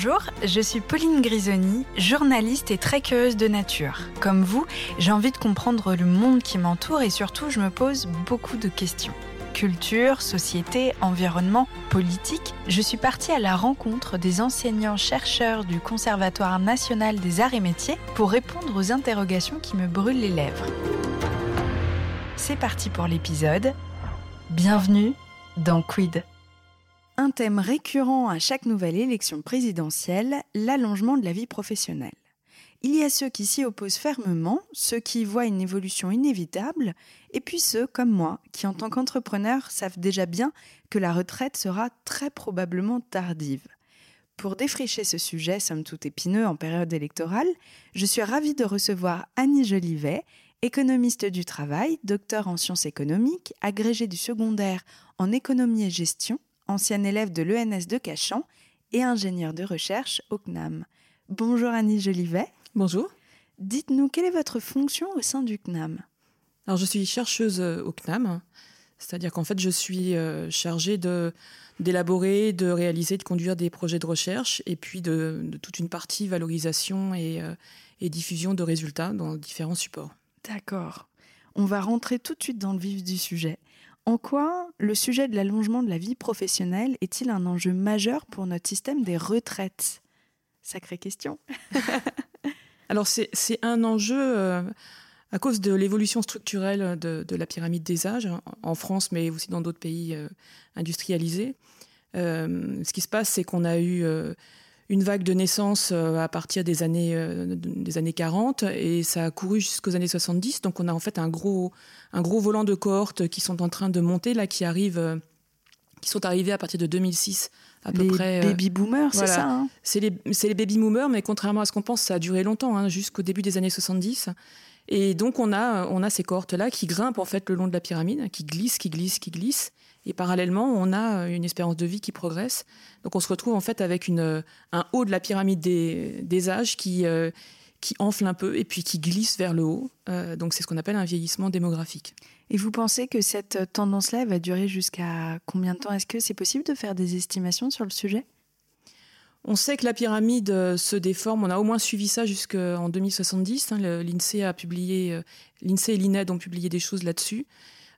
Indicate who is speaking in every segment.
Speaker 1: Bonjour, je suis Pauline Grisoni, journaliste et très curieuse de nature. Comme vous, j'ai envie de comprendre le monde qui m'entoure et surtout je me pose beaucoup de questions. Culture, société, environnement, politique, je suis partie à la rencontre des enseignants-chercheurs du Conservatoire national des arts et métiers pour répondre aux interrogations qui me brûlent les lèvres. C'est parti pour l'épisode. Bienvenue dans Quid. Un thème récurrent à chaque nouvelle élection présidentielle, l'allongement de la vie professionnelle. Il y a ceux qui s'y opposent fermement, ceux qui voient une évolution inévitable, et puis ceux, comme moi, qui en tant qu'entrepreneurs savent déjà bien que la retraite sera très probablement tardive. Pour défricher ce sujet, somme toute épineux en période électorale, je suis ravie de recevoir Annie Jolivet, économiste du travail, docteur en sciences économiques, agrégée du secondaire en économie et gestion, ancienne élève de l'ENS de Cachan et ingénieure de recherche au CNAM. Bonjour Annie Jolivet.
Speaker 2: Bonjour.
Speaker 1: Dites-nous, quelle est votre fonction au sein du CNAM?
Speaker 2: Alors, je suis chercheuse euh, au CNAM, c'est-à-dire qu'en fait, je suis euh, chargée de, d'élaborer, de réaliser, de conduire des projets de recherche et puis de, toute une partie valorisation et, euh, et diffusion de résultats dans différents supports.
Speaker 1: D'accord. On va rentrer tout de suite dans le vif du sujet. En quoi le sujet de l'allongement de la vie professionnelle est-il un enjeu majeur pour notre système des retraites? Sacrée question.
Speaker 2: Alors c'est un enjeu euh, à cause de l'évolution structurelle de, la pyramide des âges, en France mais aussi dans d'autres pays euh, industrialisés. Euh, ce qui se passe, c'est qu'on a eu une vague de naissance à partir des années, des années 40 et ça a couru jusqu'aux années 70. Donc on a en fait un gros, un gros volant de cohortes qui sont en train de monter, là, qui arrivent, qui sont arrivés à partir de 2006 à peu
Speaker 1: les
Speaker 2: près.
Speaker 1: baby boomers, c'est ça hein?
Speaker 2: C'est les, les, baby boomers, mais contrairement à ce qu'on pense, ça a duré longtemps, hein, jusqu'au début des années 70. Et donc on a, on a ces cohortes-là qui grimpent en fait le long de la pyramide, qui glissent, qui glissent, qui glissent. Et parallèlement, on a une espérance de vie qui progresse. Donc on se retrouve en fait avec une, un haut de la pyramide des, des âges qui, qui enfle un peu et puis qui glisse vers le haut. Euh, donc c'est ce qu'on appelle un vieillissement démographique.
Speaker 1: Et vous pensez que cette tendance-là va durer jusqu'à combien de temps? Est-ce que c'est possible de faire des estimations sur le sujet?
Speaker 2: On sait que la pyramide euh, se déforme. On a au moins suivi ça jusqu'en 2070. Hein. L'INSEE a publié, euh, l'INSEE et l'INED ont publié des choses là-dessus.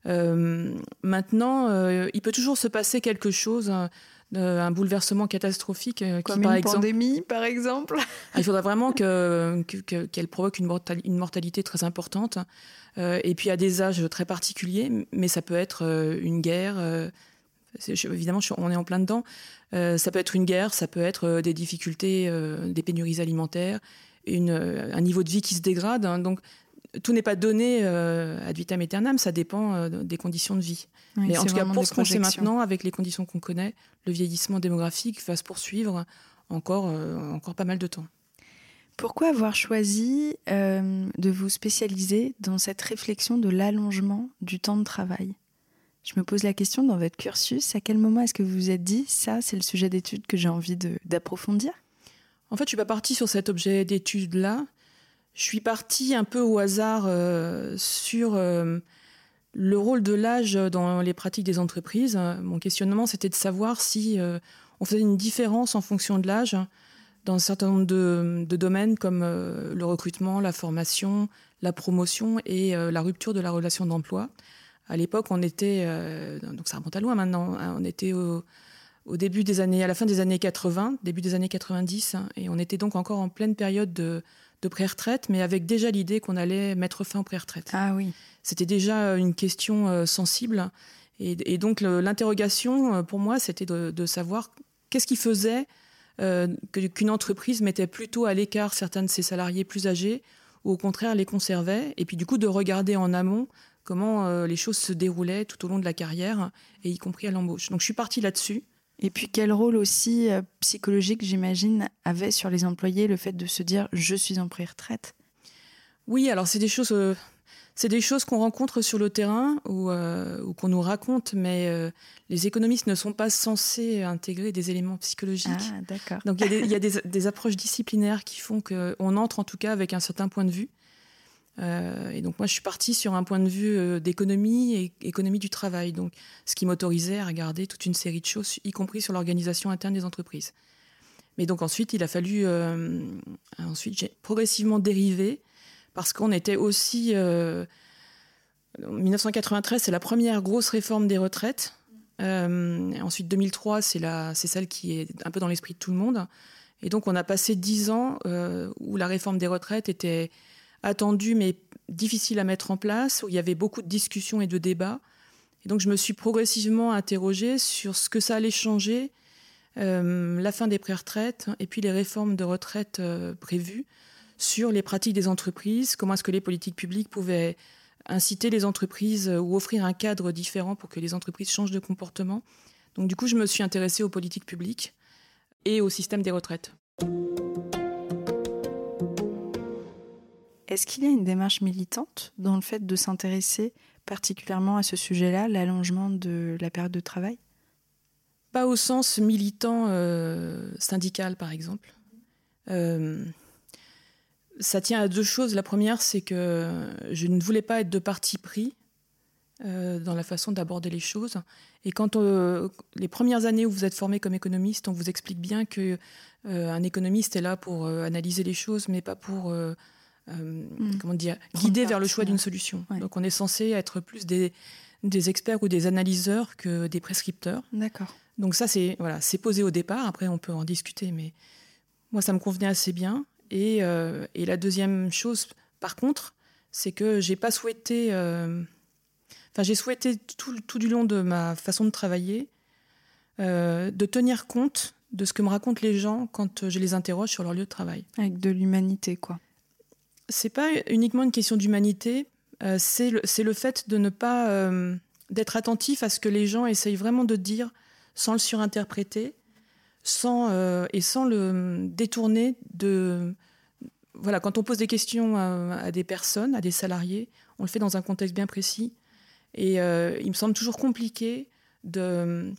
Speaker 2: Maintenant, il peut toujours se passer quelque chose. Hein, un bouleversement catastrophique.
Speaker 1: Euh, Comme une pandémie, par exemple
Speaker 2: ah, Il faudrait vraiment qu'elle que, provoque une, une, mortalité très importante. Euh, et puis à des âges très particuliers, mais ça peut être euh, une guerre. évidemment, on est en plein dedans. ça peut être une guerre, ça peut être des difficultés, des pénuries alimentaires, une, un niveau de vie qui se dégrade. Hein. donc, tout n'est pas donné ad vitam aeternam, ça dépend des conditions de vie. Mais en tout cas, pour ce qu'on sait maintenant, avec les conditions qu'on connaît, le vieillissement démographique va se poursuivre encore, euh, encore pas mal de temps.
Speaker 1: Pourquoi avoir choisi euh, de vous spécialiser dans cette réflexion de l'allongement du temps de travail? Je me pose la question dans votre cursus, à quel moment est-ce que vous vous êtes dit, ça c'est le sujet d'étude que j'ai envie d'approfondir?
Speaker 2: En fait, je suis pas partie sur cet objet d'étude-là. Je suis partie un peu au hasard euh, sur le rôle de l'âge dans les pratiques des entreprises, mon questionnement, c'était de savoir si euh, on faisait une différence en fonction de l'âge dans un certain nombre de, domaines comme euh, le recrutement, la formation, la promotion et euh, la rupture de la relation d'emploi. À l'époque, on était, donc ça remonte à loin maintenant, hein, on était au, début des années, à la fin des années 80, début des années 90, et on était donc encore en pleine période de, de pré-retraite, mais avec déjà l'idée qu'on allait mettre fin aux pré-retraite.
Speaker 1: Ah oui
Speaker 2: c'était déjà une question euh, sensible. Et, donc l'interrogation euh, pour moi, c'était de, savoir qu'est-ce qui faisait euh, qu'une entreprise mettait plutôt à l'écart certains de ses salariés plus âgés ou au contraire les conservait. Et puis du coup de regarder en amont comment les choses se déroulaient tout au long de la carrière, et y compris à l'embauche. Donc je suis partie là-dessus.
Speaker 1: Et puis quel rôle aussi psychologique, j'imagine, avait sur les employés le fait de se dire je suis en pré-retraite?
Speaker 2: Oui, alors c'est des choses c'est des choses qu'on rencontre sur le terrain ou, euh, qu'on nous raconte, mais euh, les économistes ne sont pas censés intégrer des éléments psychologiques.
Speaker 1: Ah, d'accord.
Speaker 2: Donc il y a, des, approches disciplinaires qui font qu'on entre en tout cas avec un certain point de vue. Euh, et donc moi je suis partie sur un point de vue d'économie et économie du travail, donc ce qui m'autorisait à regarder toute une série de choses, y compris sur l'organisation interne des entreprises. Mais donc ensuite, il a fallu ensuite j'ai progressivement dérivé parce qu'on était aussi 1993, c'est la première grosse réforme des retraites. ensuite, 2003, c'est celle qui est un peu dans l'esprit de tout le monde. Et donc, on a passé dix ans où la réforme des retraites était attendue, mais difficile à mettre en place, où il y avait beaucoup de discussions et de débats. Et donc, je me suis progressivement interrogée sur ce que ça allait changer, euh, la fin des pré-retraites et puis les réformes de retraite euh, prévues sur les pratiques des entreprises, comment est-ce que les politiques publiques pouvaient inciter les entreprises euh, ou offrir un cadre différent pour que les entreprises changent de comportement. Donc du coup, je me suis intéressée aux politiques publiques et au système des retraites.
Speaker 1: Est-ce qu'il y a une démarche militante dans le fait de s'intéresser particulièrement à ce sujet-là, l'allongement de la période de travail?
Speaker 2: Pas au sens militant euh, syndical, par exemple. Euh, ça tient à deux choses. La première, c'est que je ne voulais pas être de parti pris euh, dans la façon d'aborder les choses. Et quand les premières années où vous êtes formé comme économiste, on vous explique bien que un économiste est là pour analyser les choses, mais pas pour euh, mm. comment dire, guider vers le choix d'une solution. Donc on est censé être plus des, des, experts ou des analyseurs que des prescripteurs.
Speaker 1: D'accord.
Speaker 2: Donc ça, c'est voilà, c'est posé au départ. Après, on peut en discuter, mais moi, ça me convenait assez bien. Et, euh, et la deuxième chose, par contre, c'est que j'ai pas souhaité, euh, enfin, j'ai souhaité tout, tout, du long de ma façon de travailler, de tenir compte de ce que me racontent les gens quand je les interroge sur leur lieu de travail.
Speaker 1: Avec de l'humanité, quoi
Speaker 2: c'est pas uniquement une question d'humanité, euh, c'est le, fait de ne pas euh, d'être attentif à ce que les gens essayent vraiment de dire sans le surinterpréter, sans euh, et sans le détourner de voilà quand on pose des questions à, des personnes, à des salariés, on le fait dans un contexte bien précis et il me semble toujours compliqué de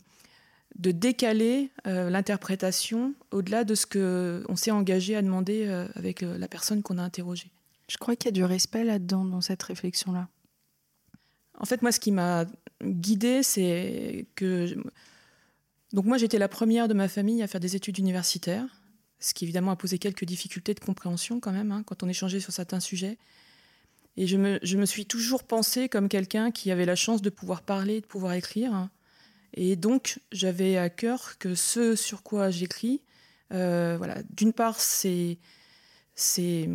Speaker 2: de décaler l'interprétation au-delà de ce que on s'est engagé à demander avec la personne qu'on a interrogée.
Speaker 1: Je crois qu'il y a du respect là-dedans, dans cette réflexion-là.
Speaker 2: En fait, moi, ce qui m'a guidée, c'est que. Donc, moi, j'étais la première de ma famille à faire des études universitaires, ce qui évidemment a posé quelques difficultés de compréhension quand même, hein, quand on échangeait sur certains sujets. Et je me, je me suis toujours pensée comme quelqu'un qui avait la chance de pouvoir parler, de pouvoir écrire. Et donc, j'avais à cœur que ce sur quoi j'écris, euh, voilà, d'une part, c'est c'est,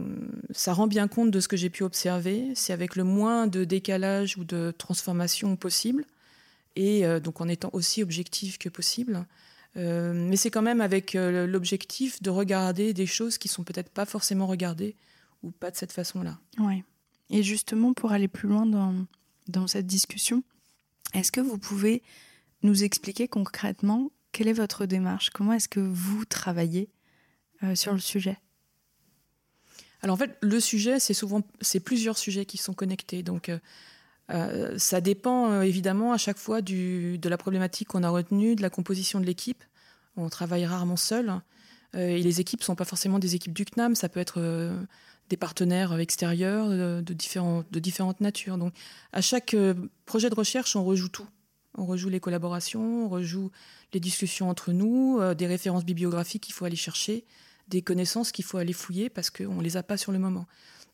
Speaker 2: ça rend bien compte de ce que j'ai pu observer. C'est avec le moins de décalage ou de transformation possible, et euh, donc en étant aussi objectif que possible. Euh, mais c'est quand même avec euh, l'objectif de regarder des choses qui sont peut-être pas forcément regardées ou pas de cette façon-là.
Speaker 1: Oui. Et justement, pour aller plus loin dans, dans cette discussion, est-ce que vous pouvez nous expliquer concrètement quelle est votre démarche? Comment est-ce que vous travaillez sur le sujet?
Speaker 2: Alors en fait, le sujet, c'est souvent c'est plusieurs sujets qui sont connectés. Donc euh, euh, ça dépend euh, évidemment à chaque fois de la problématique qu'on a retenue, de la composition de l'équipe. On travaille rarement seul. et les équipes ne sont pas forcément des équipes du CNAM, ça peut être des partenaires extérieurs de, différents, de différentes natures. Donc à chaque projet de recherche, on rejoue tout. On rejoue les collaborations, on rejoue les discussions entre nous, des références bibliographiques qu'il faut aller chercher, des connaissances qu'il faut aller fouiller parce qu'on ne les a pas sur le moment.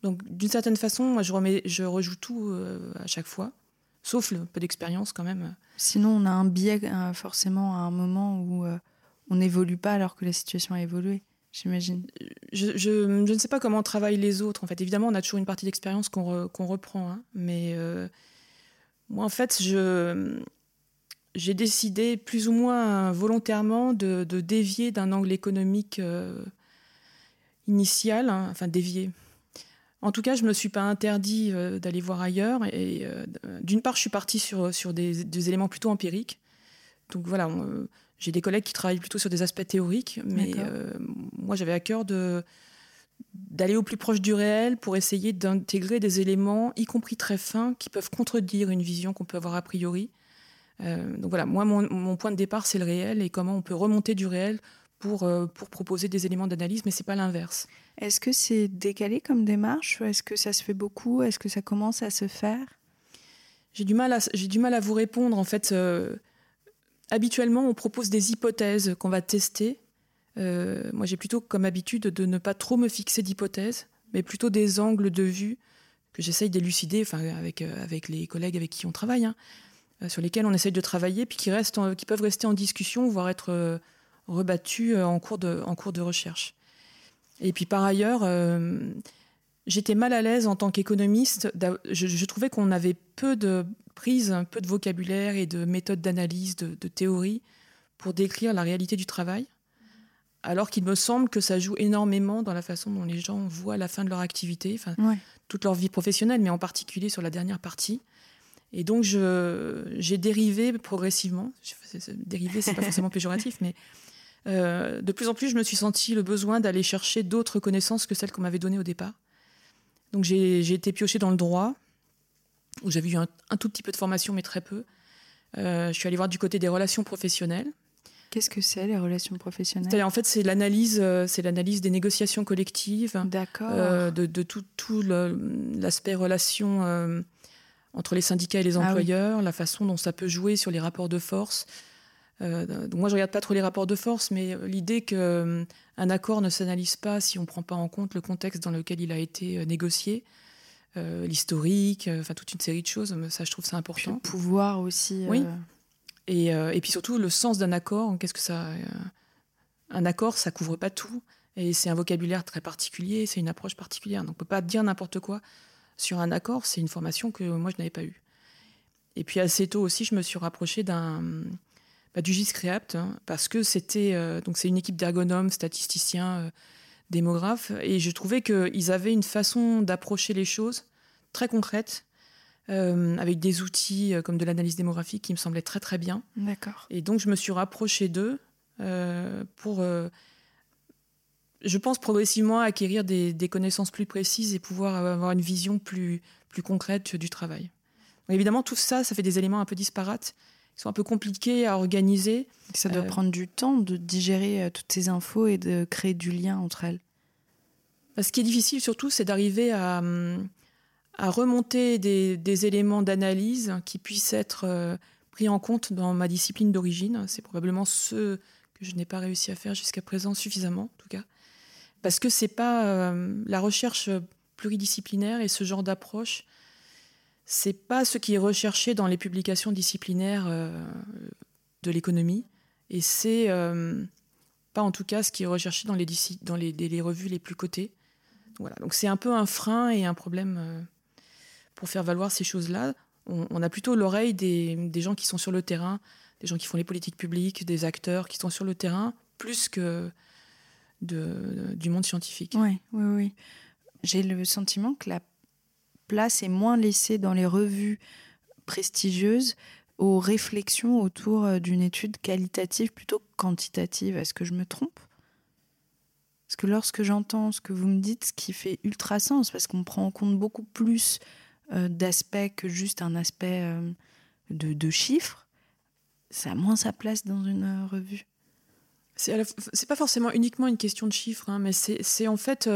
Speaker 2: Donc d'une certaine façon, moi je, remets, je rejoue tout euh, à chaque fois, sauf le peu d'expérience quand même.
Speaker 1: Sinon on a un biais euh, forcément à un moment où euh, on n'évolue pas alors que la situation a évolué. J'imagine.
Speaker 2: Je, je, ne sais pas comment travaillent les autres. En fait, évidemment, on a toujours une partie d'expérience qu'on reprend. Hein. mais moi, en fait, je, j'ai décidé plus ou moins volontairement de, de dévier d'un angle économique initial, hein, enfin dévié. En tout cas, je ne me suis pas interdit euh, d'aller voir ailleurs. Et euh, d'une part, je suis partie sur, sur des, éléments plutôt empiriques. Donc voilà, euh, j'ai des collègues qui travaillent plutôt sur des aspects théoriques, mais moi j'avais à cœur de d'aller au plus proche du réel pour essayer d'intégrer des éléments, y compris très fins, qui peuvent contredire une vision qu'on peut avoir a priori. donc voilà, moi mon, mon point de départ c'est le réel et comment on peut remonter du réel pour, euh, pour proposer des éléments d'analyse, mais c'est pas l'inverse.
Speaker 1: Est-ce que c'est décalé comme démarche Est-ce que ça se fait beaucoup? Est-ce que ça commence à se faire?
Speaker 2: J'ai du, mal à, j'ai du mal à vous répondre. En fait, euh, habituellement, on propose des hypothèses qu'on va tester moi, j'ai plutôt comme habitude de ne pas trop me fixer d'hypothèses, mais plutôt des angles de vue que j'essaye d'élucider enfin, avec, avec les collègues avec qui on travaille, hein, sur lesquels on essaye de travailler, puis qui, restent qui peuvent rester en discussion, voire être rebattus en cours de, en cours de recherche. Et puis par ailleurs, j'étais mal à l'aise en tant qu'économiste. Je, trouvais qu'on avait peu de prise, peu de vocabulaire et de méthodes d'analyse, de, théorie pour décrire la réalité du travail. Alors qu'il me semble que ça joue énormément dans la façon dont les gens voient la fin de leur activité, enfin, toute leur vie professionnelle, mais en particulier sur la dernière partie. Et donc, j'ai dérivé progressivement. Dérivé, c'est pas forcément péjoratif, mais euh, de plus en plus, je me suis senti le besoin d'aller chercher d'autres connaissances que celles qu'on m'avait données au départ. Donc j'ai été piochée dans le droit, où j'avais eu un, tout petit peu de formation, mais très peu. Euh, je suis allée voir du côté des relations professionnelles.
Speaker 1: Qu'est-ce que c'est les relations professionnelles?
Speaker 2: En fait, c'est l'analyse, euh, c'est l'analyse des négociations collectives, euh, de, de, tout, tout l'aspect relation entre les syndicats et les ah employeurs, la façon dont ça peut jouer sur les rapports de force, donc moi, je regarde pas trop les rapports de force, mais euh, l'idée qu'un euh, accord ne s'analyse pas si on ne prend pas en compte le contexte dans lequel il a été négocié, l'historique, enfin toute une série de choses, ça, je trouve ça important.
Speaker 1: le pouvoir aussi.
Speaker 2: Oui. Et, et, puis surtout, le sens d'un accord, qu'est-ce que ça. un accord, ça couvre pas tout. Et c'est un vocabulaire très particulier, c'est une approche particulière. Donc on ne peut pas dire n'importe quoi sur un accord, c'est une formation que moi, je n'avais pas eue. Et puis assez tôt aussi, je me suis rapprochée d'un bah, du GISCREAPT, hein, parce que c'était euh, donc c'est une équipe d'ergonomes, statisticiens, euh, démographes, et je trouvais qu'ils avaient une façon d'approcher les choses très concrète, euh, avec des outils comme de l'analyse démographique qui me semblaient très très bien.
Speaker 1: D'accord.
Speaker 2: Et donc je me suis rapprochée d'eux pour, je pense progressivement acquérir des, des, connaissances plus précises et pouvoir avoir une vision plus plus concrète du travail. évidemment, tout ça, ça fait des éléments un peu disparates qui sont un peu compliqués à organiser.
Speaker 1: Ça doit euh, prendre du temps de digérer euh, toutes ces infos et de créer du lien entre elles.
Speaker 2: Ce qui est difficile surtout, c'est d'arriver à, hum, à, remonter des, des éléments d'analyse qui puissent être euh, pris en compte dans ma discipline d'origine. C'est probablement ce que je n'ai pas réussi à faire jusqu'à présent suffisamment, en tout cas. Parce que c'est pas la recherche pluridisciplinaire et ce genre d'approche c'est pas ce qui est recherché dans les publications disciplinaires euh, de l'économie, et c'est euh, pas en tout cas ce qui est recherché dans les, dans les, revues les plus cotées. Voilà, donc c'est un peu un frein et un problème euh, pour faire valoir ces choses-là. On, a plutôt l'oreille des, gens qui sont sur le terrain, des gens qui font les politiques publiques, des acteurs qui sont sur le terrain, plus que du monde scientifique.
Speaker 1: Oui, oui, oui. J'ai le sentiment que la place est moins laissée dans les revues prestigieuses aux réflexions autour euh, d'une étude qualitative plutôt que quantitative. Est-ce que je me trompe? Parce que lorsque j'entends ce que vous me dites, ce qui fait ultra sens, parce qu'on prend en compte beaucoup plus euh, d'aspects que juste un aspect euh, de, chiffres, ça a moins sa place dans une revue.
Speaker 2: C'est pas forcément uniquement une question de chiffres, hein, mais c'est en fait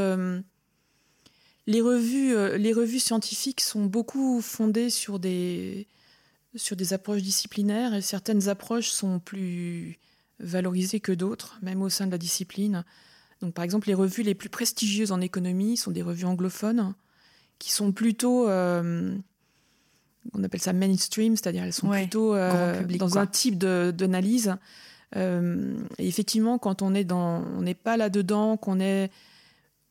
Speaker 2: les revues, euh, les revues scientifiques sont beaucoup fondées sur des, sur des approches disciplinaires et certaines approches sont plus valorisées que d'autres, même au sein de la discipline. Donc, par exemple, les revues les plus prestigieuses en économie sont des revues anglophones qui sont plutôt, euh, on appelle ça mainstream, c'est-à-dire elles sont plutôt euh, dans un type d'analyse. et effectivement, quand on est dans, on n'est pas là dedans, qu'on est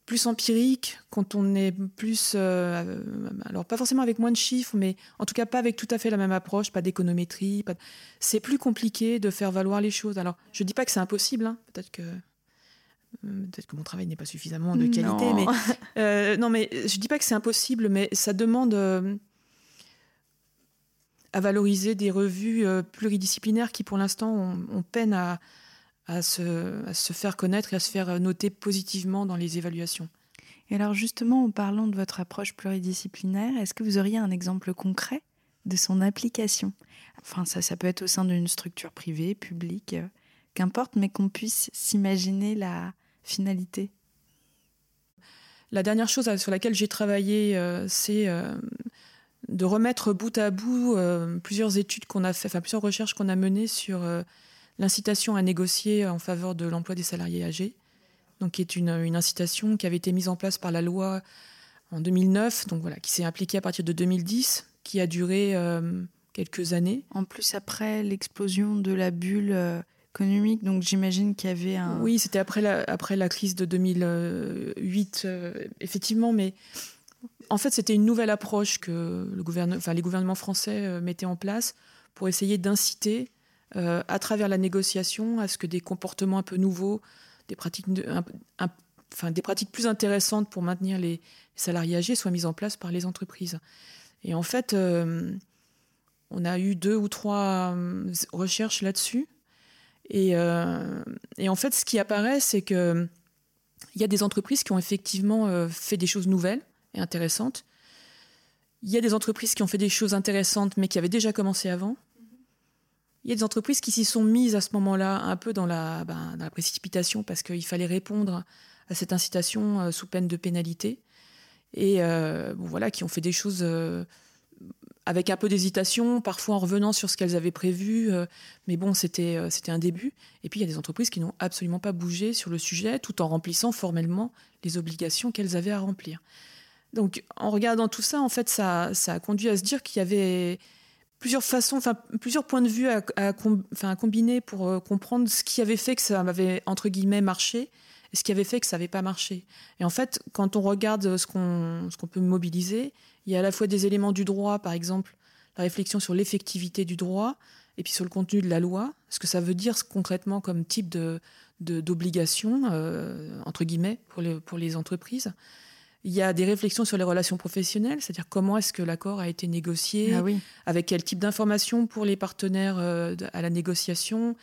Speaker 2: plus empirique, quand on est plus, euh, alors pas forcément avec moins de chiffres, mais en tout cas pas avec tout à fait la même approche, pas d'économétrie, pas... c'est plus compliqué de faire valoir les choses. Alors je dis pas que c'est impossible, hein. peut-être que euh, peut-être que mon travail n'est pas suffisamment de qualité, mais euh, non, mais je dis pas que c'est impossible, mais ça demande à valoriser des revues pluridisciplinaires qui pour l'instant ont peine à à se, faire connaître et à se faire noter positivement dans les évaluations.
Speaker 1: Et alors justement, en parlant de votre approche pluridisciplinaire, est-ce que vous auriez un exemple concret de son application? Enfin, ça, ça peut être au sein d'une structure privée, publique, euh, qu'importe, mais qu'on puisse s'imaginer la finalité.
Speaker 2: La dernière chose sur laquelle j'ai travaillé, euh, c'est euh, de remettre bout à bout plusieurs études qu'on a fait, enfin plusieurs recherches qu'on a menées sur l'incitation à négocier en faveur de l'emploi des salariés âgés, donc qui est une, incitation qui avait été mise en place par la loi en 2009, donc voilà, qui s'est appliquée à partir de 2010, qui a duré euh, quelques années.
Speaker 1: En plus, après l'explosion de la bulle euh, économique, donc j'imagine qu'il y avait un...
Speaker 2: Oui, c'était après la, après la crise de 2008, euh, effectivement, mais en fait, c'était une nouvelle approche que le gouvernement, enfin, les gouvernements français mettaient en place pour essayer d'inciter, à travers la négociation, à ce que des comportements un peu nouveaux, des pratiques, enfin, des pratiques plus intéressantes pour maintenir les, salariés âgés soient mises en place par les entreprises. Et en fait, euh, on a eu deux ou trois euh, recherches là-dessus. Et, euh, et, en fait, ce qui apparaît, c'est qu'il y a des entreprises qui ont effectivement fait des choses nouvelles et intéressantes. Il y a des entreprises qui ont fait des choses intéressantes, mais qui avaient déjà commencé avant. Il y a des entreprises qui s'y sont mises à ce moment-là un peu dans la, ben, précipitation parce qu'il fallait répondre à cette incitation euh, sous peine de pénalité. Et euh, voilà, qui ont fait des choses euh, avec un peu d'hésitation, parfois en revenant sur ce qu'elles avaient prévu. mais bon, c'était c'était un début. Et puis il y a des entreprises qui n'ont absolument pas bougé sur le sujet tout en remplissant formellement les obligations qu'elles avaient à remplir. Donc en regardant tout ça, en fait, ça, ça a conduit à se dire qu'il y avait plusieurs façons, enfin plusieurs points de vue à, combiner pour euh, comprendre ce qui avait fait que ça avait entre guillemets marché et ce qui avait fait que ça n'avait pas marché. Et en fait, quand on regarde ce qu'on ce qu'on peut mobiliser, il y a à la fois des éléments du droit, par exemple la réflexion sur l'effectivité du droit et puis sur le contenu de la loi, ce que ça veut dire concrètement comme type de d'obligation euh, entre guillemets pour les pour les entreprises. Il y a des réflexions sur les relations professionnelles, c'est-à-dire comment est-ce que l'accord a été négocié, ah avec quel type d'informations pour les partenaires euh, à la négociation,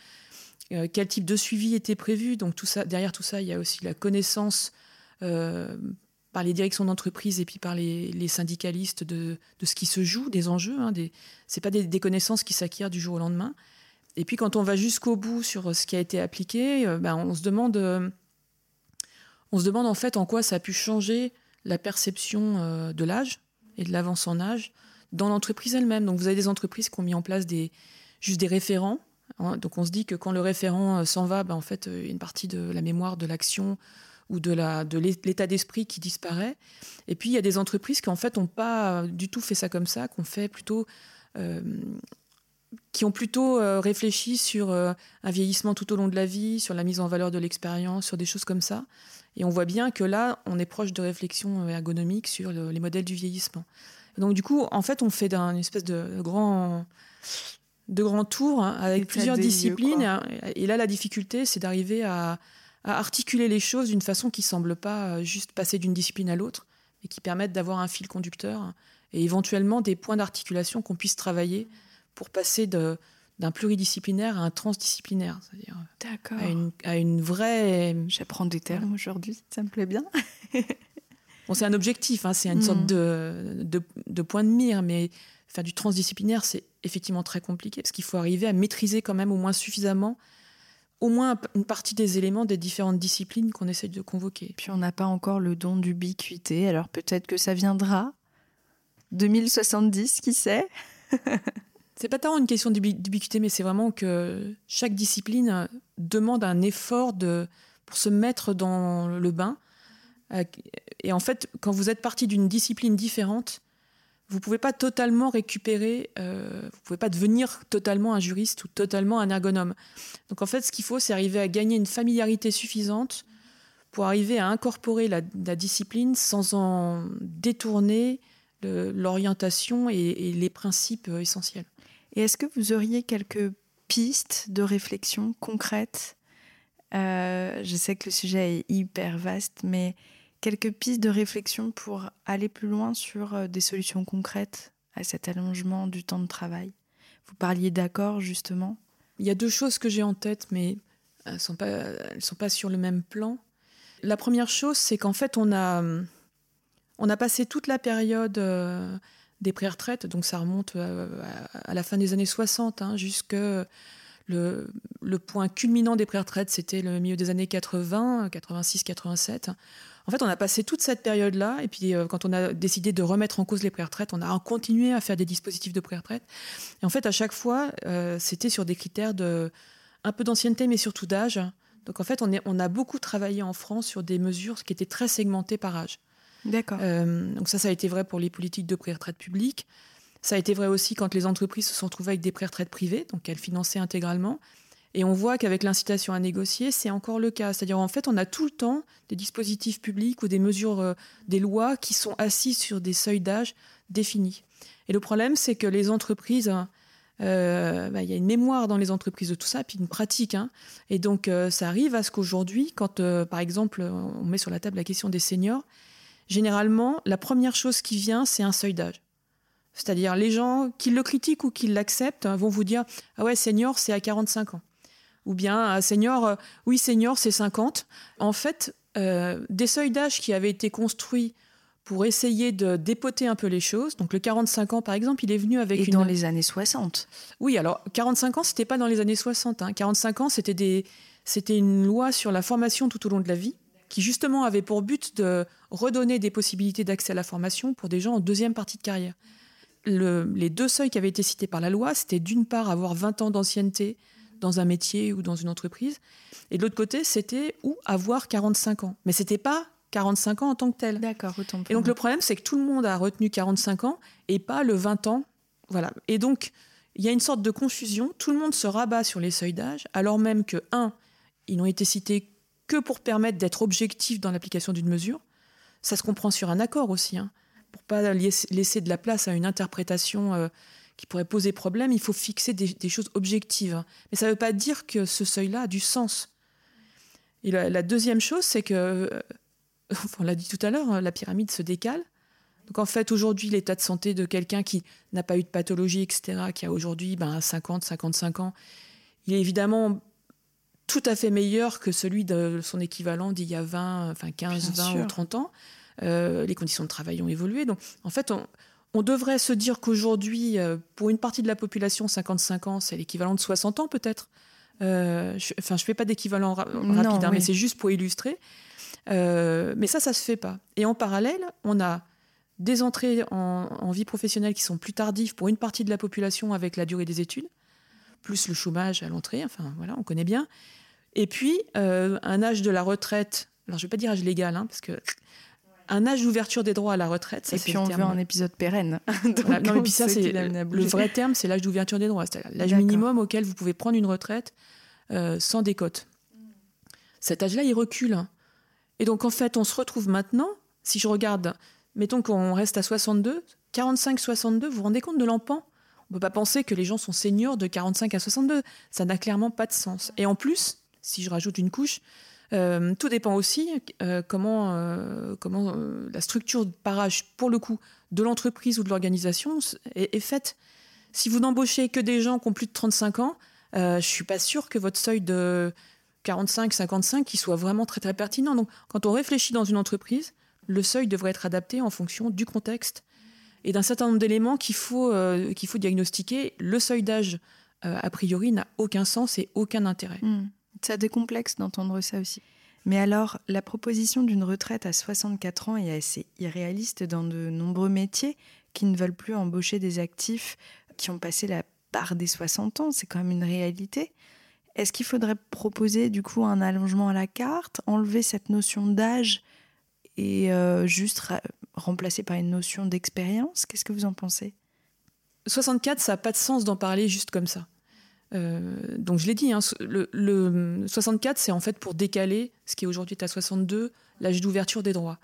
Speaker 2: euh, quel type de suivi était prévu. Donc tout ça, derrière tout ça, il y a aussi la connaissance euh, par les directions d'entreprise et puis par les, syndicalistes de, ce qui se joue, des enjeux. Hein, des, c'est pas des, connaissances qui s'acquièrent du jour au lendemain. Et puis quand on va jusqu'au bout sur ce qui a été appliqué, ben, on se demande, on se demande en fait en quoi ça a pu changer la perception euh, de l'âge et de l'avance en âge dans l'entreprise elle-même. Donc vous avez des entreprises qui ont mis en place des, juste des référents. Hein. donc on se dit que quand le référent euh, s'en va, ben, en fait, euh, une partie de la mémoire de l'action ou de l'état d'esprit qui disparaît. Et puis il y a des entreprises qui en fait n'ont pas du tout fait ça comme ça, qu'on fait plutôt qui ont plutôt réfléchi sur un vieillissement tout au long de la vie, sur la mise en valeur de l'expérience, sur des choses comme ça. Et on voit bien que là, on est proche de réflexions ergonomiques sur les modèles du vieillissement. donc du coup, en fait, on fait une espèce de grand, de grand tour hein, avec plusieurs disciplines. Et là, la difficulté, c'est d'arriver à, articuler les choses d'une façon qui semble pas euh, juste passer d'une discipline à l'autre, et qui permette d'avoir un fil conducteur et éventuellement des points d'articulation qu'on puisse travailler pour passer de, d'un pluridisciplinaire à un transdisciplinaire, c'est-à-dire à une, à une, vraie.
Speaker 1: J'apprends des termes aujourd'hui, ça me plaît bien.
Speaker 2: bon, c'est un objectif, hein, c'est une sorte mm. de, de, point de mire, mais faire du transdisciplinaire, c'est effectivement très compliqué parce qu'il faut arriver à maîtriser quand même au moins suffisamment au moins une partie des éléments des différentes disciplines qu'on essaie de convoquer.
Speaker 1: Puis on n'a pas encore le don d'ubiquité, alors peut-être que ça viendra. 2070, qui sait?
Speaker 2: C'est pas tant une question d'ubiquité, mais c'est vraiment que chaque discipline demande un effort pour se mettre dans le bain. Et en fait, quand vous êtes parti d'une discipline différente, vous pouvez pas totalement récupérer, euh, vous pouvez pas devenir totalement un juriste ou totalement un ergonome. Donc en fait, ce qu'il faut, c'est arriver à gagner une familiarité suffisante pour arriver à incorporer la, discipline sans en détourner l'orientation et, les principes euh, essentiels.
Speaker 1: Et est-ce que vous auriez quelques pistes de réflexion concrètes? Euh, Je sais que le sujet est hyper vaste, mais quelques pistes de réflexion pour aller plus loin sur euh, des solutions concrètes à cet allongement du temps de travail? Vous parliez d'accord justement
Speaker 2: Il y a deux choses que j'ai en tête, mais elles ne sont, pas, sur le même plan. La première chose, c'est qu'en fait, on a, passé toute la période euh, des pré-retraites, donc ça remonte euh, à, la fin des années 60, hein, jusque le, point culminant des pré-retraites, c'était le milieu des années 80, 86, 87. En fait, on a passé toute cette période-là, et puis euh, quand on a décidé de remettre en cause les pré-retraites, on a continué à faire des dispositifs de pré-retraite. Et en fait, à chaque fois, euh, c'était sur des critères de un peu d'ancienneté, mais surtout d'âge. Donc en fait, on, a beaucoup travaillé en France sur des mesures qui étaient très segmentées par âge.
Speaker 1: D'accord.
Speaker 2: donc ça, ça a été vrai pour les politiques de pré-retraite publique. Ça a été vrai aussi quand les entreprises se sont trouvées avec des pré-retraites privées, donc elles finançaient intégralement. Et on voit qu'avec l'incitation à négocier, c'est encore le cas. C'est-à-dire, en fait, on a tout le temps des dispositifs publics ou des mesures, euh, des lois qui sont assises sur des seuils d'âge définis. Et le problème, c'est que les entreprises, euh, bah, il y a une mémoire dans les entreprises de tout ça, puis une pratique. Hein. Et donc, euh, ça arrive à ce qu'aujourd'hui, quand, par exemple, on met sur la table la question des seniors, généralement, la première chose qui vient, c'est un seuil d'âge. C'est-à-dire les gens qui le critiquent ou qui l'acceptent vont vous dire Ah ouais, senior, c'est à 45 ans. Ou bien ah, senior, euh, oui, senior, c'est 50. En fait, euh, des seuils d'âge qui avaient été construits pour essayer de dépoter un peu les choses. Donc le 45 ans, par exemple, il est venu avec
Speaker 1: Et dans les années 60
Speaker 2: Oui, alors 45 ans, c'était pas dans les années 60. Hein. 45 ans, c'était des... c'était une loi sur la formation tout au long de la vie qui justement avait pour but de redonner des possibilités d'accès à la formation pour des gens en deuxième partie de carrière les deux seuils qui avaient été cités par la loi, c'était d'une part avoir 20 ans d'ancienneté dans un métier ou dans une entreprise, et de l'autre côté, c'était ou avoir 45 ans. Mais c'était pas 45 ans en tant que tel.
Speaker 1: D'accord, autant
Speaker 2: Et donc le problème, c'est que tout le monde a retenu 45 ans et pas le 20 ans. Voilà. Et donc, il y a une sorte de confusion. Tout le monde se rabat sur les seuils d'âge, alors même que, un, ils n'ont été cités que pour permettre d'être objectifs dans l'application d'une mesure. Ça se comprend sur un accord aussi. Hein pour pas laisser de la place à une interprétation euh, qui pourrait poser problème, il faut fixer des, choses objectives. Mais ça ne veut pas dire que ce seuil-là a du sens. Et la, deuxième chose, c'est que, euh, on l'a dit tout à l'heure, hein, la pyramide se décale. Donc en fait, aujourd'hui, l'état de santé de quelqu'un qui n'a pas eu de pathologie, etc., qui a aujourd'hui ben, 50, 55 ans, il est évidemment tout à fait meilleur que celui de son équivalent d'il y a 20, enfin 15, 20 ou 30 ans. Euh, les conditions de travail ont évolué. Donc, en fait, on, devrait se dire qu'aujourd'hui, euh, pour une partie de la population, 55 ans, c'est l'équivalent de 60 ans peut-être. Euh, enfin, je ne fais pas d'équivalent rapide, hein, mais c'est juste pour illustrer. mais ça, ça se fait pas. Et en parallèle, on a des entrées en, en, vie professionnelle qui sont plus tardives pour une partie de la population avec la durée des études, plus le chômage à l'entrée, enfin voilà, on connaît bien. Et puis, un âge de la retraite, alors je ne vais pas dire âge légal, hein, parce que un âge d'ouverture des droits à la retraite.
Speaker 1: Ça, et puis on veut un épisode pérenne.
Speaker 2: non, mais puis ça, c'est le vrai terme, c'est l'âge d'ouverture des droits, c'est l'âge minimum auquel vous pouvez prendre une retraite euh, sans décote. Cet âge-là, il recule. Et donc, en fait, on se retrouve maintenant, si je regarde, mettons qu'on reste à 62, 45-62, vous vous rendez compte de l'empan? On ne peut pas penser que les gens sont seniors de 45 à 62. Ça n'a clairement pas de sens. Et en plus, si je rajoute une couche, euh, tout dépend aussi euh, comment, euh, la structure par âge, pour le coup, de l'entreprise ou de l'organisation est, faite. Si vous n'embauchez que des gens qui ont plus de 35 ans, je suis pas sûr que votre seuil de 45-55 qui soit vraiment très très pertinent. Donc, quand on réfléchit dans une entreprise, le seuil devrait être adapté en fonction du contexte et d'un certain nombre d'éléments qu'il faut, qu'il faut diagnostiquer. Le seuil d'âge, a priori, n'a aucun sens et aucun intérêt.
Speaker 1: Hmm. Ça décomplexe d'entendre ça aussi. Mais alors, la proposition d'une retraite à 64 ans est assez irréaliste dans de nombreux métiers qui ne veulent plus embaucher des actifs qui ont passé la barre des 60 ans. C'est quand même une réalité. Est-ce qu'il faudrait proposer du coup un allongement à la carte, enlever cette notion d'âge et euh, juste remplacer par une notion d'expérience Qu'est-ce que vous en pensez?
Speaker 2: 64, ça n'a pas de sens d'en parler juste comme ça. Euh, donc je l'ai dit, hein, le, 64, c'est en fait pour décaler ce qui aujourd'hui est à 62, l'âge d'ouverture des droits.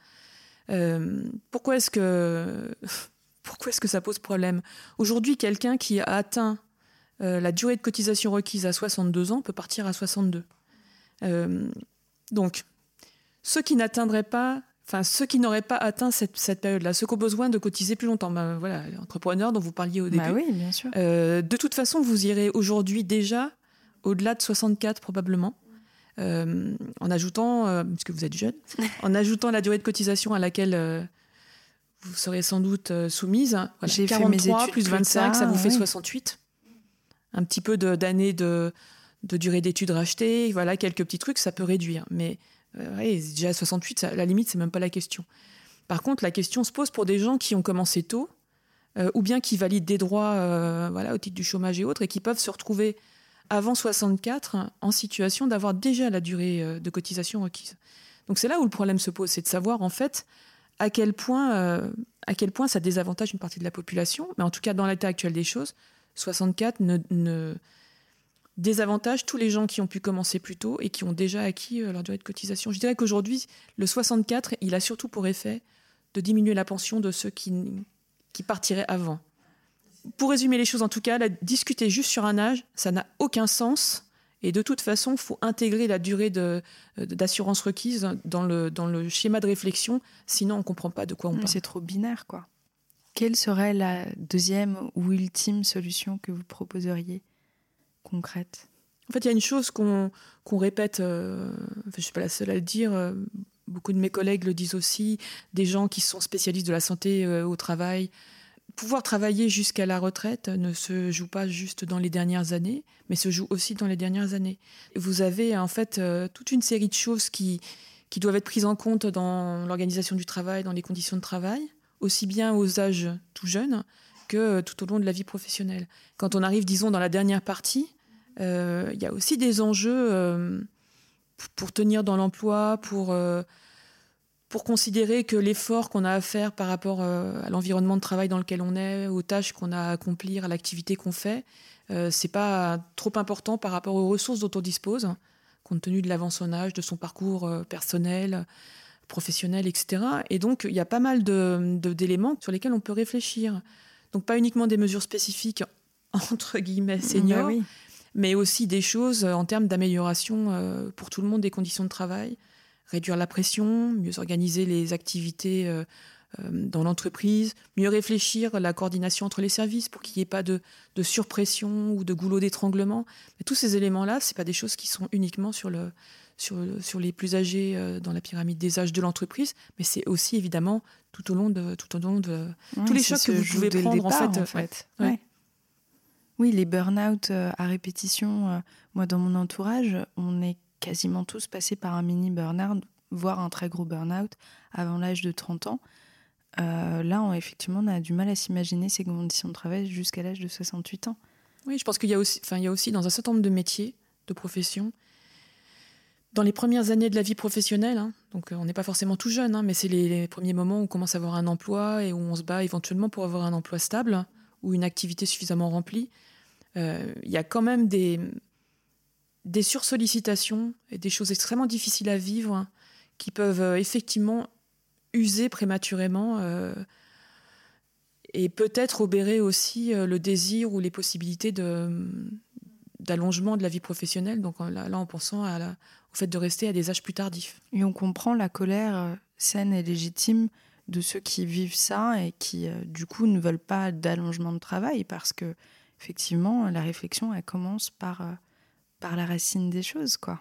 Speaker 2: Euh, pourquoi est-ce que pourquoi est-ce que ça pose problème? Aujourd'hui, quelqu'un qui a atteint euh, la durée de cotisation requise à 62 ans peut partir à 62. donc, ceux qui n'atteindraient pas Enfin, ceux qui n'auraient pas atteint cette, période-là, ceux qui ont besoin de cotiser plus longtemps, ben, voilà, entrepreneurs dont vous parliez au
Speaker 1: bah
Speaker 2: début.
Speaker 1: oui, bien sûr.
Speaker 2: Euh, de toute façon, vous irez aujourd'hui déjà au-delà de 64 probablement, euh, en ajoutant, euh, puisque vous êtes jeune, en ajoutant la durée de cotisation à laquelle vous serez sans doute soumise.
Speaker 1: J'ai 43
Speaker 2: plus 25, ça vous fait 68. Un petit peu d'années de, de, durée d'études rachetées, voilà, quelques petits trucs, ça peut réduire. Mais euh, déjà 68, à la limite, c'est même pas la question. Par contre, la question se pose pour des gens qui ont commencé tôt, euh, ou bien qui valident des droits euh, voilà, au titre du chômage et autres, et qui peuvent se retrouver avant 64 en situation d'avoir déjà la durée de cotisation requise. Donc c'est là où le problème se pose, c'est de savoir en fait à quel point, à quel point ça désavantage une partie de la population. Mais en tout cas, dans l'état actuel des choses, 64 ne, désavantage tous les gens qui ont pu commencer plus tôt et qui ont déjà acquis leur durée de cotisation. Je dirais qu'aujourd'hui, le 64, il a surtout pour effet de diminuer la pension de ceux qui, qui partiraient avant pour résumer les choses, en tout cas, discuter juste sur un âge, ça n'a aucun sens. Et de toute façon, il faut intégrer la durée d'assurance requise dans le, dans le schéma de réflexion, sinon on ne comprend pas de quoi on parle.
Speaker 1: C'est trop binaire, quoi. Quelle serait la deuxième ou ultime solution que vous proposeriez? Concrète
Speaker 2: En fait, il y a une chose qu'on répète, euh, je ne suis pas la seule à le dire, euh, beaucoup de mes collègues le disent aussi, des gens qui sont spécialistes de la santé euh, au travail, pouvoir travailler jusqu'à la retraite ne se joue pas juste dans les dernières années, mais se joue aussi dans les dernières années. Vous avez en fait toute une série de choses qui, qui doivent être prises en compte dans l'organisation du travail, dans les conditions de travail, aussi bien aux âges tout jeunes euh, tout au long de la vie professionnelle. Quand on arrive, disons, dans la dernière partie, euh, il y a aussi des enjeux pour tenir dans l'emploi, pour pour considérer que l'effort qu'on a à faire par rapport euh, à l'environnement de travail dans lequel on est, aux tâches qu'on a à accomplir, à l'activité qu'on fait, euh, c'est pas trop important par rapport aux ressources dont on dispose, compte tenu de l'avance son âge, de son parcours euh, personnel, professionnel, etc. Et donc, il y a pas mal d'éléments sur lesquels on peut réfléchir. Donc, pas uniquement des mesures spécifiques, entre guillemets, bah seniors, mais aussi des choses en termes d'amélioration pour tout le monde des conditions de travail, réduire la pression, mieux organiser les activités euh, euh, dans l'entreprise, mieux réfléchir la coordination entre les services pour qu'il n'y ait pas de, surpression ou de goulot d'étranglement. Mais tous ces éléments-là, ce pas des choses qui sont uniquement sur, le, sur, sur les plus âgés euh, dans la pyramide des âges de l'entreprise, mais c'est aussi évidemment tout au long de, tout au long de tous les chocs que vous pouvez prendre en fait. En fait.
Speaker 1: Oui, les burn-out à répétition, moi dans mon entourage, on est quasiment tous passés par un mini burn-out, voire un très gros burn-out avant l'âge de 30 ans. Euh, là, on, effectivement, on a du mal à s'imaginer ces conditions de travail jusqu'à l'âge de 68 ans.
Speaker 2: Oui, je pense qu'il y, a aussi, enfin, il y a aussi dans un certain nombre de métiers, de professions, dans les premières années de la vie professionnelle, hein, donc euh, on n'est pas forcément tout jeune, hein, mais c'est les, premiers moments où on commence à avoir un emploi et où on se bat éventuellement pour avoir un emploi stable ou une activité suffisamment remplie. Euh, il y a quand même des, des sursollicitations et des choses extrêmement difficiles à vivre qui peuvent euh, effectivement user prématurément et peut-être obérer aussi le désir ou les possibilités d'allongement de la vie professionnelle, donc là, en pensant à au fait de rester à des âges plus tardifs.
Speaker 1: Et on comprend la colère saine et légitime de ceux qui vivent ça et qui, du coup, ne veulent pas d'allongement de travail parce que, effectivement, la réflexion, elle commence par par la racine des choses, quoi.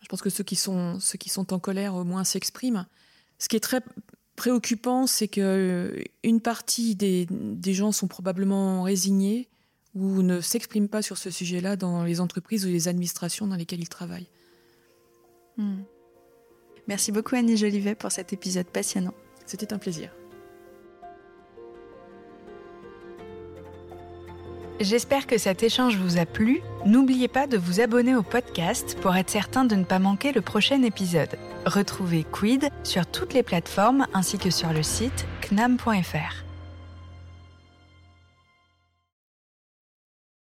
Speaker 2: Je pense que ceux qui sont, ceux qui sont en colère au moins s'expriment. Ce qui est très préoccupant, c'est que euh, une partie des, des, gens sont probablement résignés ou ne s'expriment pas sur ce sujet-là dans les entreprises ou les administrations dans lesquelles ils travaillent.
Speaker 1: Hmm. Merci beaucoup Annie Jolivet pour cet épisode passionnant.
Speaker 2: C'était un plaisir.
Speaker 1: J'espère que cet échange vous a plu. N'oubliez pas de vous abonner au podcast pour être certain de ne pas manquer le prochain épisode. Retrouvez Quid sur toutes les plateformes ainsi que sur le site knam.fr.